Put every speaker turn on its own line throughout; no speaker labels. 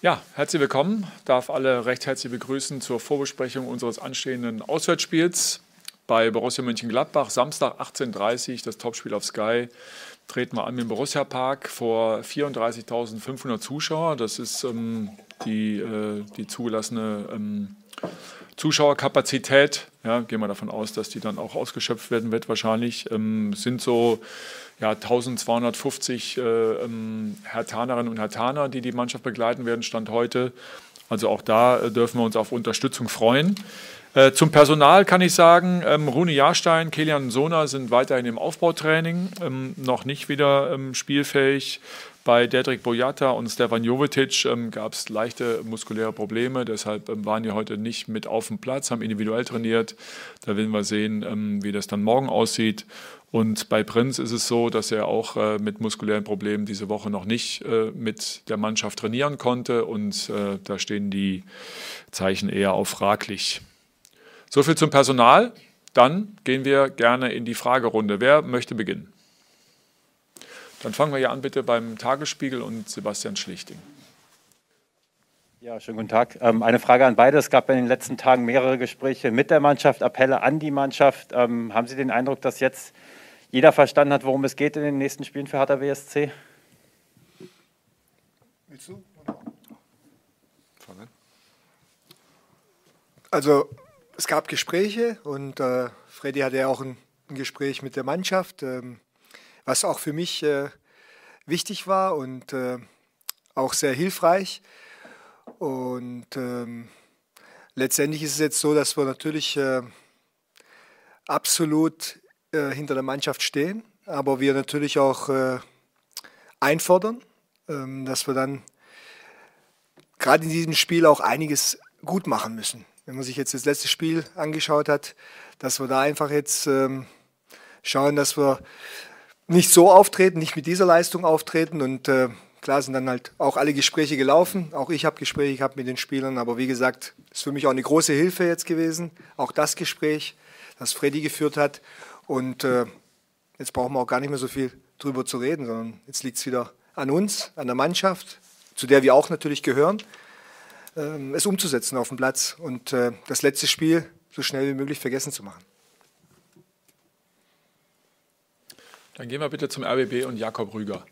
Ja, herzlich willkommen. Darf alle recht herzlich begrüßen zur Vorbesprechung unseres anstehenden Auswärtsspiels bei Borussia Mönchengladbach. Samstag 18.30 Uhr, das Topspiel auf Sky. Treten wir an im Borussia Park vor 34.500 Zuschauer. Das ist ähm, die, äh, die zugelassene ähm, Zuschauerkapazität. Ja, gehen wir davon aus, dass die dann auch ausgeschöpft werden wird wahrscheinlich. Ähm, sind so ja, 1250 äh, ähm, Hertanerinnen und Hertaner, die die Mannschaft begleiten werden, Stand heute. Also auch da äh, dürfen wir uns auf Unterstützung freuen. Äh, zum Personal kann ich sagen, ähm, Rune Jahrstein, Kilian Sona sind weiterhin im Aufbautraining, ähm, noch nicht wieder ähm, spielfähig. Bei Dedrick Boyata und Stefan Jovetic ähm, gab es leichte muskuläre Probleme, deshalb ähm, waren die heute nicht mit auf dem Platz, haben individuell trainiert. Da werden wir sehen, ähm, wie das dann morgen aussieht. Und bei Prinz ist es so, dass er auch äh, mit muskulären Problemen diese Woche noch nicht äh, mit der Mannschaft trainieren konnte und äh, da stehen die Zeichen eher auf fraglich. So viel zum Personal. Dann gehen wir gerne in die Fragerunde. Wer möchte beginnen? Dann fangen wir ja an bitte beim Tagesspiegel und Sebastian Schlichting.
Ja, schönen guten Tag. Ähm, eine Frage an beide. Es gab in den letzten Tagen mehrere Gespräche mit der Mannschaft, Appelle an die Mannschaft. Ähm, haben Sie den Eindruck, dass jetzt jeder verstanden hat, worum es geht in den nächsten Spielen für Hertha WSC?
Willst du? Also es gab Gespräche und äh, Freddy hatte ja auch ein, ein Gespräch mit der Mannschaft, ähm, was auch für mich äh, wichtig war und äh, auch sehr hilfreich. Und ähm, letztendlich ist es jetzt so, dass wir natürlich äh, absolut äh, hinter der Mannschaft stehen, aber wir natürlich auch äh, einfordern, ähm, dass wir dann gerade in diesem Spiel auch einiges gut machen müssen. Wenn man sich jetzt das letzte Spiel angeschaut hat, dass wir da einfach jetzt ähm, schauen, dass wir nicht so auftreten, nicht mit dieser Leistung auftreten und äh, klar sind dann halt auch alle Gespräche gelaufen. Auch ich habe Gespräche gehabt mit den Spielern, aber wie gesagt, ist für mich auch eine große Hilfe jetzt gewesen. Auch das Gespräch, das Freddy geführt hat. Und äh, jetzt brauchen wir auch gar nicht mehr so viel drüber zu reden, sondern jetzt liegt es wieder an uns, an der Mannschaft, zu der wir auch natürlich gehören, es umzusetzen auf dem Platz und äh, das letzte Spiel so schnell wie möglich vergessen zu machen.
Dann gehen wir bitte zum RBB und Jakob Rüger.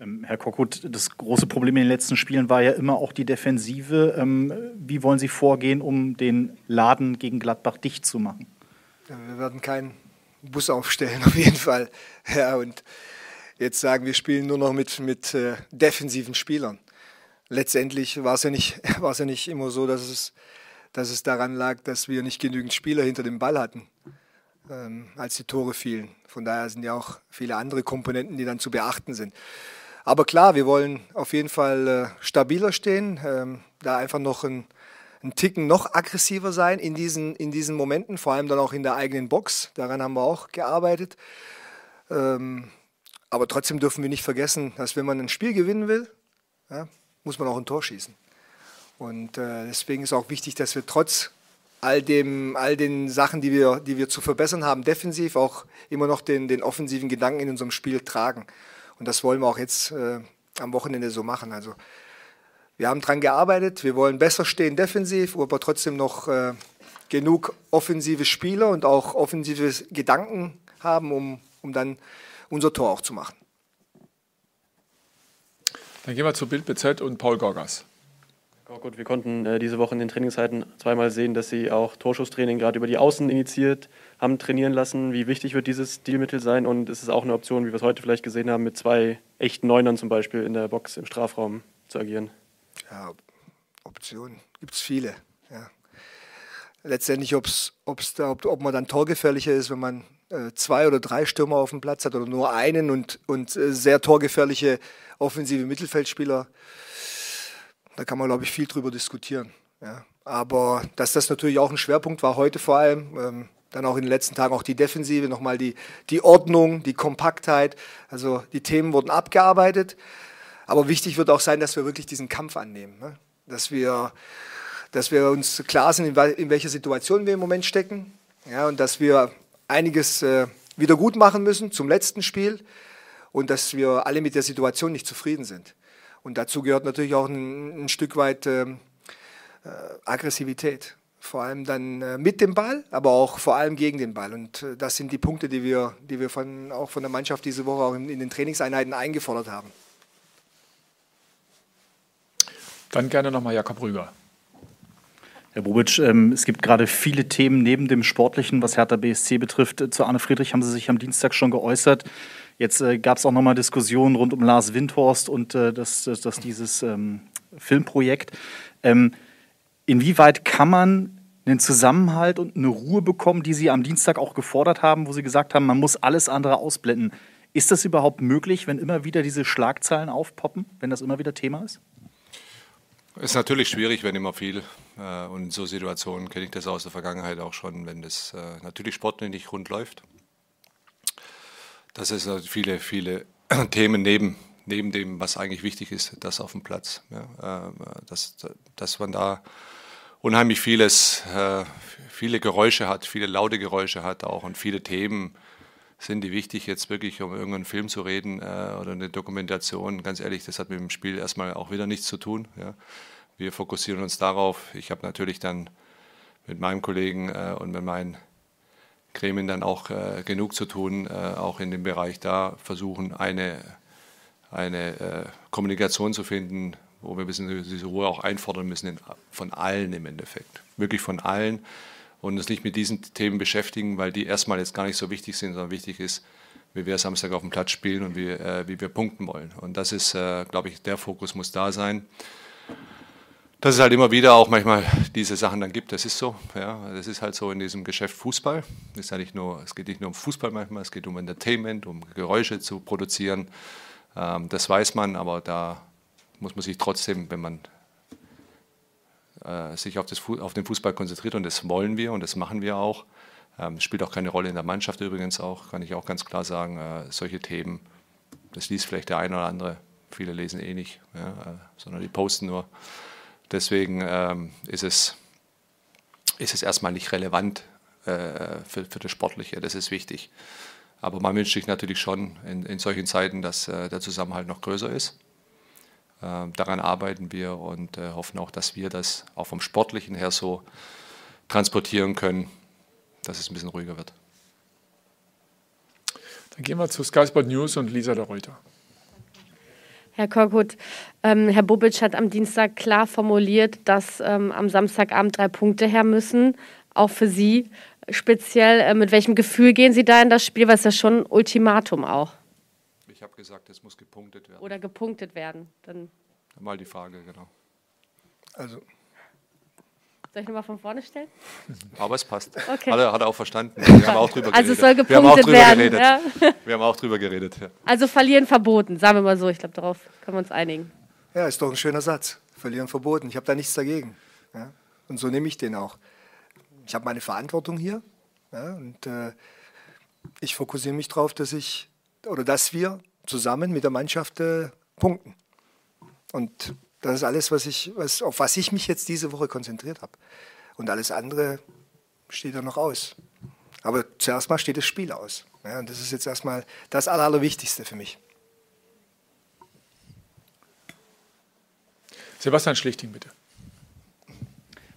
Ähm, Herr Korkut, das große Problem in den letzten Spielen war ja immer auch die Defensive. Ähm, wie wollen Sie vorgehen, um den Laden gegen Gladbach dicht zu machen?
Wir werden keinen Bus aufstellen, auf jeden Fall. Ja, und jetzt sagen, wir spielen nur noch mit, mit äh, defensiven Spielern. Letztendlich war es ja nicht, war es ja nicht immer so, dass es, dass es daran lag, dass wir nicht genügend Spieler hinter dem Ball hatten, ähm, als die Tore fielen. Von daher sind ja auch viele andere Komponenten, die dann zu beachten sind. Aber klar, wir wollen auf jeden Fall äh, stabiler stehen, ähm, da einfach noch ein einen Ticken noch aggressiver sein in diesen, in diesen Momenten, vor allem dann auch in der eigenen Box. Daran haben wir auch gearbeitet. Ähm, aber trotzdem dürfen wir nicht vergessen, dass wenn man ein Spiel gewinnen will, ja, muss man auch ein Tor schießen. Und äh, deswegen ist auch wichtig, dass wir trotz all, dem, all den Sachen, die wir, die wir zu verbessern haben, defensiv auch immer noch den, den offensiven Gedanken in unserem Spiel tragen. Und das wollen wir auch jetzt äh, am Wochenende so machen. Also wir haben daran gearbeitet, wir wollen besser stehen defensiv, aber trotzdem noch äh, genug offensive Spieler und auch offensive Gedanken haben, um, um dann unser Tor auch zu machen.
Dann gehen wir zu Bild BZ und Paul Gorgas.
Oh gut, wir konnten äh, diese Woche in den Trainingszeiten zweimal sehen, dass Sie auch Torschusstraining gerade über die Außen initiiert haben, trainieren lassen. Wie wichtig wird dieses Stilmittel sein und ist es auch eine Option, wie wir es heute vielleicht gesehen haben, mit zwei echten Neunern zum Beispiel in der Box im Strafraum zu agieren?
Ja, Optionen gibt es viele. Ja. Letztendlich, ob's, ob's da, ob, ob man dann torgefährlicher ist, wenn man zwei oder drei Stürmer auf dem Platz hat oder nur einen und, und äh, sehr torgefährliche offensive Mittelfeldspieler, da kann man, glaube ich, viel drüber diskutieren. Ja. Aber dass das natürlich auch ein Schwerpunkt war, heute vor allem, ähm, dann auch in den letzten Tagen auch die Defensive, nochmal die, die Ordnung, die Kompaktheit, also die Themen wurden abgearbeitet. Aber wichtig wird auch sein, dass wir wirklich diesen Kampf annehmen. Ne? Dass, wir, dass wir uns klar sind, in, welcher Situation wir im Moment stecken. Ja, und dass wir einiges äh, wieder gut machen müssen zum letzten Spiel und dass wir alle mit der Situation nicht zufrieden sind. Und dazu gehört natürlich auch ein, ein Stück weit äh, Aggressivität. Vor allem dann äh, mit dem Ball, aber auch vor allem gegen den Ball. Und äh, das sind die Punkte, die wir, die wir von, auch von der Mannschaft diese Woche auch in, in den Trainingseinheiten eingefordert haben.
Dann gerne nochmal Jakob Rüger.
Herr Bobic, ähm, es gibt gerade viele Themen neben dem Sportlichen, was Hertha BSC betrifft. Zu Arne Friedrich haben Sie sich am Dienstag schon geäußert. Jetzt äh, gab es auch nochmal Diskussionen rund um Lars Windhorst und äh, das, das, das, dieses ähm, Filmprojekt. Ähm, inwieweit kann man einen Zusammenhalt und eine Ruhe bekommen, die Sie am Dienstag auch gefordert haben, wo Sie gesagt haben, man muss alles andere ausblenden? Ist das überhaupt möglich, wenn immer wieder diese Schlagzeilen aufpoppen, wenn das immer wieder Thema ist?
Ist natürlich schwierig, wenn immer viel. Äh, und in so Situationen kenne ich das aus der Vergangenheit auch schon, wenn das äh, natürlich sportlich nicht rund läuft. Das ist viele, viele Themen neben, neben dem, was eigentlich wichtig ist, das auf dem Platz. Ja, äh, dass, dass man da unheimlich vieles, viele Geräusche hat, viele laute Geräusche hat auch und viele Themen sind die wichtig, jetzt wirklich um irgendeinen Film zu reden oder eine Dokumentation. Ganz ehrlich, das hat mit dem Spiel erstmal auch wieder nichts zu tun. Ja. Wir fokussieren uns darauf. Ich habe natürlich dann mit meinem Kollegen äh, und mit meinen Gremien dann auch äh, genug zu tun, äh, auch in dem Bereich da versuchen, eine, eine äh, Kommunikation zu finden, wo wir ein bisschen diese Ruhe auch einfordern müssen, in, von allen im Endeffekt. Wirklich von allen und uns nicht mit diesen Themen beschäftigen, weil die erstmal jetzt gar nicht so wichtig sind, sondern wichtig ist, wie wir Samstag auf dem Platz spielen und wie, äh, wie wir punkten wollen. Und das ist, äh, glaube ich, der Fokus muss da sein dass es halt immer wieder auch manchmal diese Sachen dann gibt. Das ist so. Ja, das ist halt so in diesem Geschäft Fußball. Das ist ja nicht nur, es geht nicht nur um Fußball manchmal, es geht um Entertainment, um Geräusche zu produzieren. Ähm, das weiß man, aber da muss man sich trotzdem, wenn man äh, sich auf, das, auf, den Fußball konzentriert, und das wollen wir und das machen wir auch, ähm, spielt auch keine Rolle in der Mannschaft übrigens auch, kann ich auch ganz klar sagen, äh, solche Themen, das liest vielleicht der eine oder andere, viele lesen eh nicht, ja, äh, sondern die posten nur. Deswegen ähm, ist, es, ist es erstmal nicht relevant äh, für, für das Sportliche, das ist wichtig. Aber man wünscht sich natürlich schon in, in solchen Zeiten, dass äh, der Zusammenhalt noch größer ist. Äh, daran arbeiten wir und äh, hoffen auch, dass wir das auch vom Sportlichen her so transportieren können, dass es ein bisschen ruhiger wird.
Dann gehen wir zu Sky Sport News und Lisa de Reuter.
Herr Korkut, ähm, Herr Bobic hat am Dienstag klar formuliert, dass ähm, am Samstagabend drei Punkte her müssen, auch für Sie. Speziell, äh, mit welchem Gefühl gehen Sie da in das Spiel? Weil es ja schon ein Ultimatum auch.
Ich habe gesagt, es muss gepunktet werden.
Oder gepunktet werden.
Dann Mal die Frage, genau.
Also
soll ich nochmal von vorne stellen?
Aber es passt. Okay. Hat, er, hat er auch verstanden. Wir haben auch drüber
also
geredet.
es soll gepunktet wir werden. Geredet. Ja?
Wir haben auch drüber geredet. Ja.
Also verlieren verboten, sagen wir mal so. Ich glaube, darauf können wir uns einigen.
Ja, ist doch ein schöner Satz. Verlieren verboten. Ich habe da nichts dagegen. Ja? Und so nehme ich den auch. Ich habe meine Verantwortung hier. Ja? Und äh, ich fokussiere mich darauf, dass ich oder dass wir zusammen mit der Mannschaft äh, punkten. Und das ist alles, was ich, was, auf was ich mich jetzt diese Woche konzentriert habe. Und alles andere steht ja noch aus. Aber zuerst mal steht das Spiel aus. Ja, und das ist jetzt erstmal das Allerwichtigste für mich.
Sebastian Schlichting, bitte.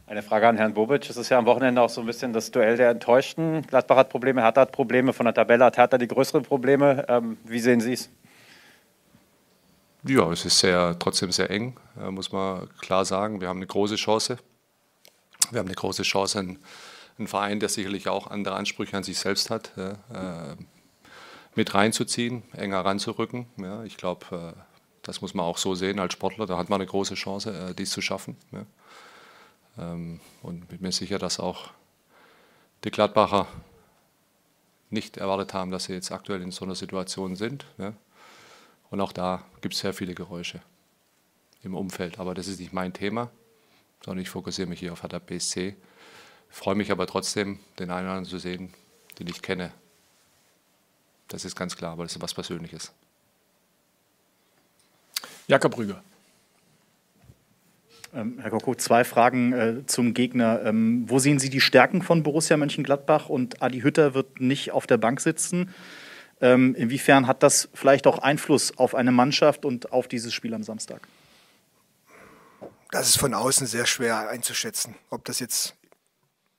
Eine Frage an Herrn Bobic. Es ist ja am Wochenende auch so ein bisschen das Duell der Enttäuschten. Gladbach hat Probleme, Hertha hat Probleme. Von der Tabelle hat Hertha die größeren Probleme. Ähm, wie sehen Sie es?
Ja, es ist sehr, trotzdem sehr eng, äh, muss man klar sagen. Wir haben eine große Chance. Wir haben eine große Chance, einen, einen Verein, der sicherlich auch andere Ansprüche an sich selbst hat, äh, mit reinzuziehen, enger ranzurücken. Ja, ich glaube, äh, das muss man auch so sehen als Sportler. Da hat man eine große Chance, dies zu schaffen. Ja. Ähm, und bin mir sicher, dass auch die Gladbacher nicht erwartet haben, dass sie jetzt aktuell in so einer Situation sind. Ja. Und auch da gibt es sehr viele Geräusche im Umfeld. Aber das ist nicht mein Thema, sondern ich fokussiere mich hier auf Hertha BSC. Freue mich aber trotzdem, den einen oder anderen zu sehen, den ich kenne. Das ist ganz klar, aber das ist was Persönliches.
Jakob Rüger.
Ähm, Herr Koko, zwei Fragen äh, zum Gegner. Ähm, wo sehen Sie die Stärken von Borussia Mönchengladbach? Und Adi Hütter wird nicht auf der Bank sitzen. Ähm, inwiefern hat das vielleicht auch Einfluss auf eine Mannschaft und auf dieses Spiel am Samstag?
Das ist von außen sehr schwer einzuschätzen, ob das jetzt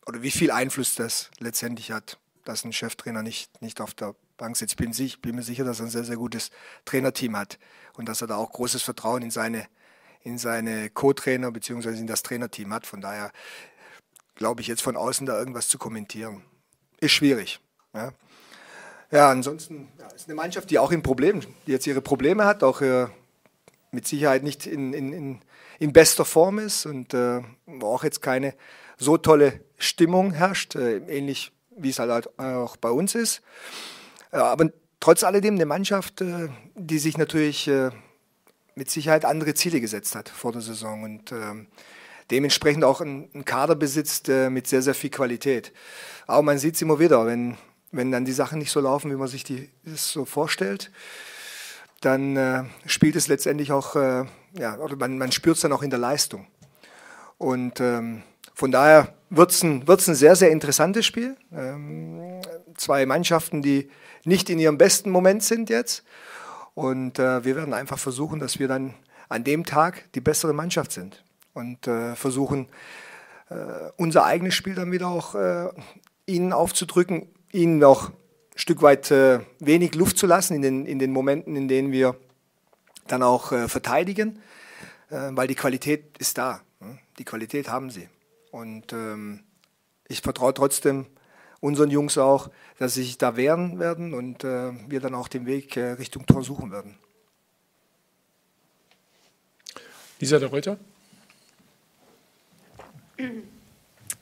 oder wie viel Einfluss das letztendlich hat, dass ein Cheftrainer nicht, nicht auf der Bank sitzt. Ich bin, sich, bin mir sicher, dass er ein sehr, sehr gutes Trainerteam hat und dass er da auch großes Vertrauen in seine, in seine Co-Trainer bzw. in das Trainerteam hat. Von daher glaube ich jetzt von außen da irgendwas zu kommentieren. Ist schwierig. Ja, ja ansonsten ja, ist eine Mannschaft, die auch in Problemen, die jetzt ihre Probleme hat, auch äh, mit Sicherheit nicht in, in, in, in bester Form ist und äh, wo auch jetzt keine so tolle Stimmung herrscht, äh, ähnlich wie es halt auch bei uns ist. Äh, aber trotz alledem eine Mannschaft, äh, die sich natürlich äh, mit Sicherheit andere Ziele gesetzt hat vor der Saison und ähm, dementsprechend auch einen Kader besitzt mit sehr, sehr viel Qualität. Aber man sieht es immer wieder, wenn, wenn dann die Sachen nicht so laufen, wie man sich die, das so vorstellt, dann äh, spielt es letztendlich auch, äh, ja, oder man, man spürt es dann auch in der Leistung. Und ähm, von daher wird es ein, ein sehr, sehr interessantes Spiel. Ähm, zwei Mannschaften, die nicht in ihrem besten Moment sind jetzt. Und äh, wir werden einfach versuchen, dass wir dann an dem Tag die bessere Mannschaft sind und äh, versuchen, äh, unser eigenes Spiel dann wieder auch äh, ihnen aufzudrücken, ihnen auch ein Stück weit äh, wenig Luft zu lassen in den, in den Momenten, in denen wir dann auch äh, verteidigen, weil die Qualität ist da. Ne? Die Qualität haben sie. Und ähm, ich vertraue trotzdem unseren Jungs auch, dass sie sich da wehren werden und äh, wir dann auch den Weg äh, Richtung Tor suchen werden.
Lisa de Reuter?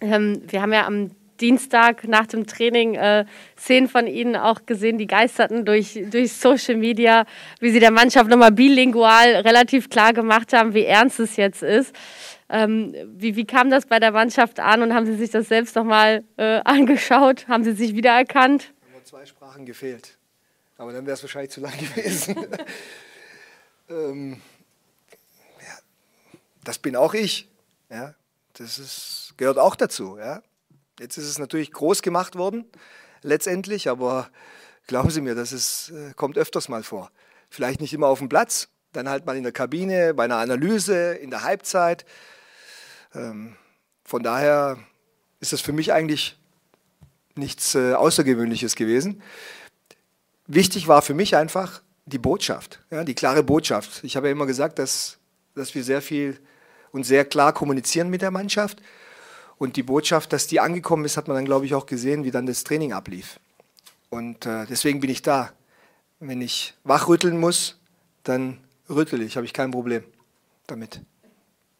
Ähm, wir haben ja am Dienstag nach dem Training äh, Szenen von Ihnen auch gesehen, die geisterten durch, durch Social Media, wie Sie der Mannschaft nochmal bilingual relativ klar gemacht haben, wie ernst es jetzt ist. Ähm, wie, wie kam das bei der Mannschaft an und haben Sie sich das selbst nochmal äh, angeschaut? Haben Sie sich wiedererkannt?
Haben nur zwei Sprachen gefehlt. Aber dann wäre es wahrscheinlich zu lang gewesen. ähm, ja, das bin auch ich. Ja, das ist, gehört auch dazu. Ja. Jetzt ist es natürlich groß gemacht worden, letztendlich, aber glauben Sie mir, das ist, äh, kommt öfters mal vor. Vielleicht nicht immer auf dem Platz, dann halt mal in der Kabine, bei einer Analyse, in der Halbzeit. Ähm, von daher ist das für mich eigentlich nichts äh, Außergewöhnliches gewesen. Wichtig war für mich einfach die Botschaft, ja, die klare Botschaft. Ich habe ja immer gesagt, dass, dass wir sehr viel und sehr klar kommunizieren mit der Mannschaft. Und die Botschaft, dass die angekommen ist, hat man dann, glaube ich, auch gesehen, wie dann das Training ablief. Und äh, deswegen bin ich da. Wenn ich wachrütteln muss, dann rüttel ich, habe ich kein Problem damit.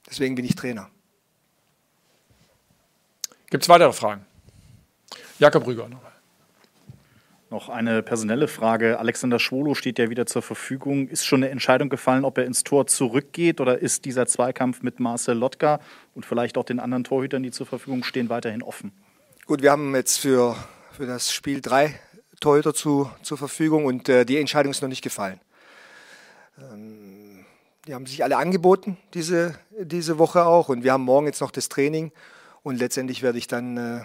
Deswegen bin ich Trainer.
Gibt es weitere Fragen? Jakob Rüger nochmal.
Noch eine personelle Frage. Alexander Schwolo steht ja wieder zur Verfügung. Ist schon eine Entscheidung gefallen, ob er ins Tor zurückgeht oder ist dieser Zweikampf mit Marcel Lotka und vielleicht auch den anderen Torhütern, die zur Verfügung stehen, weiterhin offen?
Gut, wir haben jetzt für, für das Spiel drei Torhüter zu, zur Verfügung und äh, die Entscheidung ist noch nicht gefallen. Ähm, die haben sich alle angeboten diese, diese Woche auch und wir haben morgen jetzt noch das Training und letztendlich werde ich dann äh,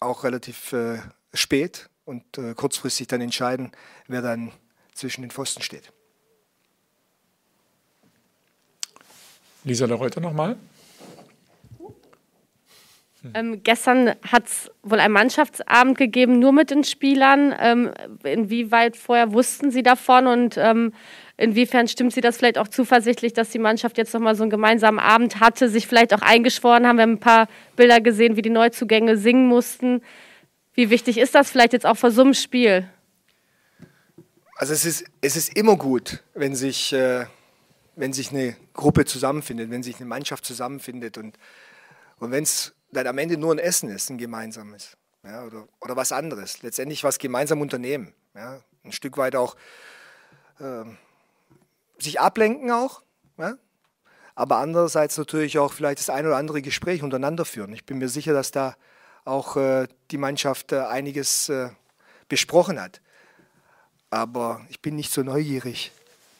auch relativ äh, spät und äh, kurzfristig dann entscheiden, wer dann zwischen den Pfosten steht.
Lisa der Reuter nochmal.
Ähm, gestern hat es wohl einen Mannschaftsabend gegeben, nur mit den Spielern. Ähm, inwieweit vorher wussten Sie davon und ähm, inwiefern stimmt Sie das vielleicht auch zuversichtlich, dass die Mannschaft jetzt nochmal so einen gemeinsamen Abend hatte, sich vielleicht auch eingeschworen haben? Wir haben ein paar Bilder gesehen, wie die Neuzugänge singen mussten. Wie wichtig ist das vielleicht jetzt auch vor so einem Spiel?
Also es ist, es ist immer gut, wenn sich, äh, wenn sich eine Gruppe zusammenfindet, wenn sich eine Mannschaft zusammenfindet und, und wenn es dann am Ende nur ein Essen ist, ein gemeinsames ja, oder, oder was anderes. Letztendlich was gemeinsam unternehmen. Ja, ein Stück weit auch äh, sich ablenken auch. Ja, aber andererseits natürlich auch vielleicht das ein oder andere Gespräch untereinander führen. Ich bin mir sicher, dass da auch äh, die Mannschaft äh, einiges äh, besprochen hat. Aber ich bin nicht so neugierig,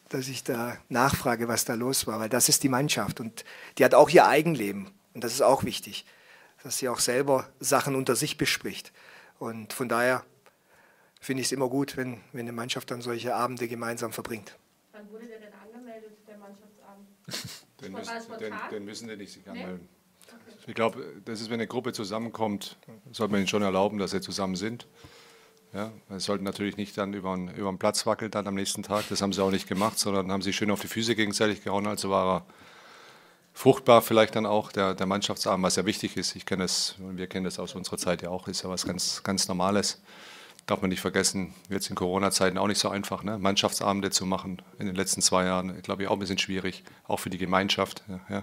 dass ich da nachfrage, was da los war, weil das ist die Mannschaft und die hat auch ihr Eigenleben und das ist auch wichtig, dass sie auch selber Sachen unter sich bespricht. Und von daher finde ich es immer gut, wenn, wenn eine Mannschaft dann solche Abende gemeinsam verbringt.
Wann wurde der denn angemeldet, der Mannschaftsabend?
Den müssen, den, den müssen die nicht sich
Nee?
Ich glaube, das ist, wenn eine Gruppe zusammenkommt, sollte man ihnen schon erlauben, dass sie zusammen sind. Ja, es sollten natürlich nicht dann über den, über Platz wackeln dann am nächsten Tag. Das haben sie auch nicht gemacht, sondern haben sich schön auf die Füße gegenseitig gehauen. Also war er fruchtbar vielleicht dann auch der, der Mannschaftsabend, was ja wichtig ist. Ich kenne es, und wir kennen das aus unserer Zeit ja auch, ist ja was ganz, ganz Normales. Darf man nicht vergessen, jetzt in Corona-Zeiten auch nicht so einfach, ne? Mannschaftsabende zu machen in den letzten zwei Jahren, glaube ich, auch ein bisschen schwierig, auch für die Gemeinschaft. Ja, ja.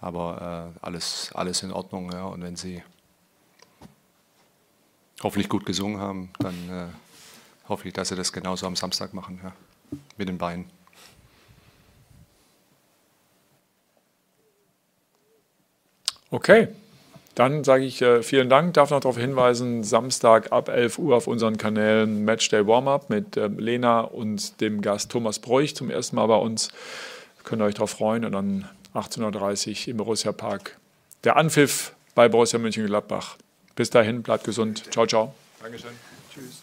Aber äh, alles, alles in Ordnung. Ja. Und wenn Sie hoffentlich gut gesungen haben, dann äh, hoffe ich, dass Sie das genauso am Samstag machen, ja. mit den Beinen.
Okay, dann sage ich äh, vielen Dank. Darf noch darauf hinweisen, Samstag ab 11 Uhr auf unseren Kanälen Matchday Warm-Up mit ähm, Lena und dem Gast Thomas Bräuch zum ersten Mal bei uns. Könnt ihr euch darauf freuen und dann 18.30 Uhr im Borussia Park. Der Anpfiff bei Borussia Mönchengladbach. Bis dahin, bleibt gesund. Ciao, ciao.
Dankeschön.
Tschüss.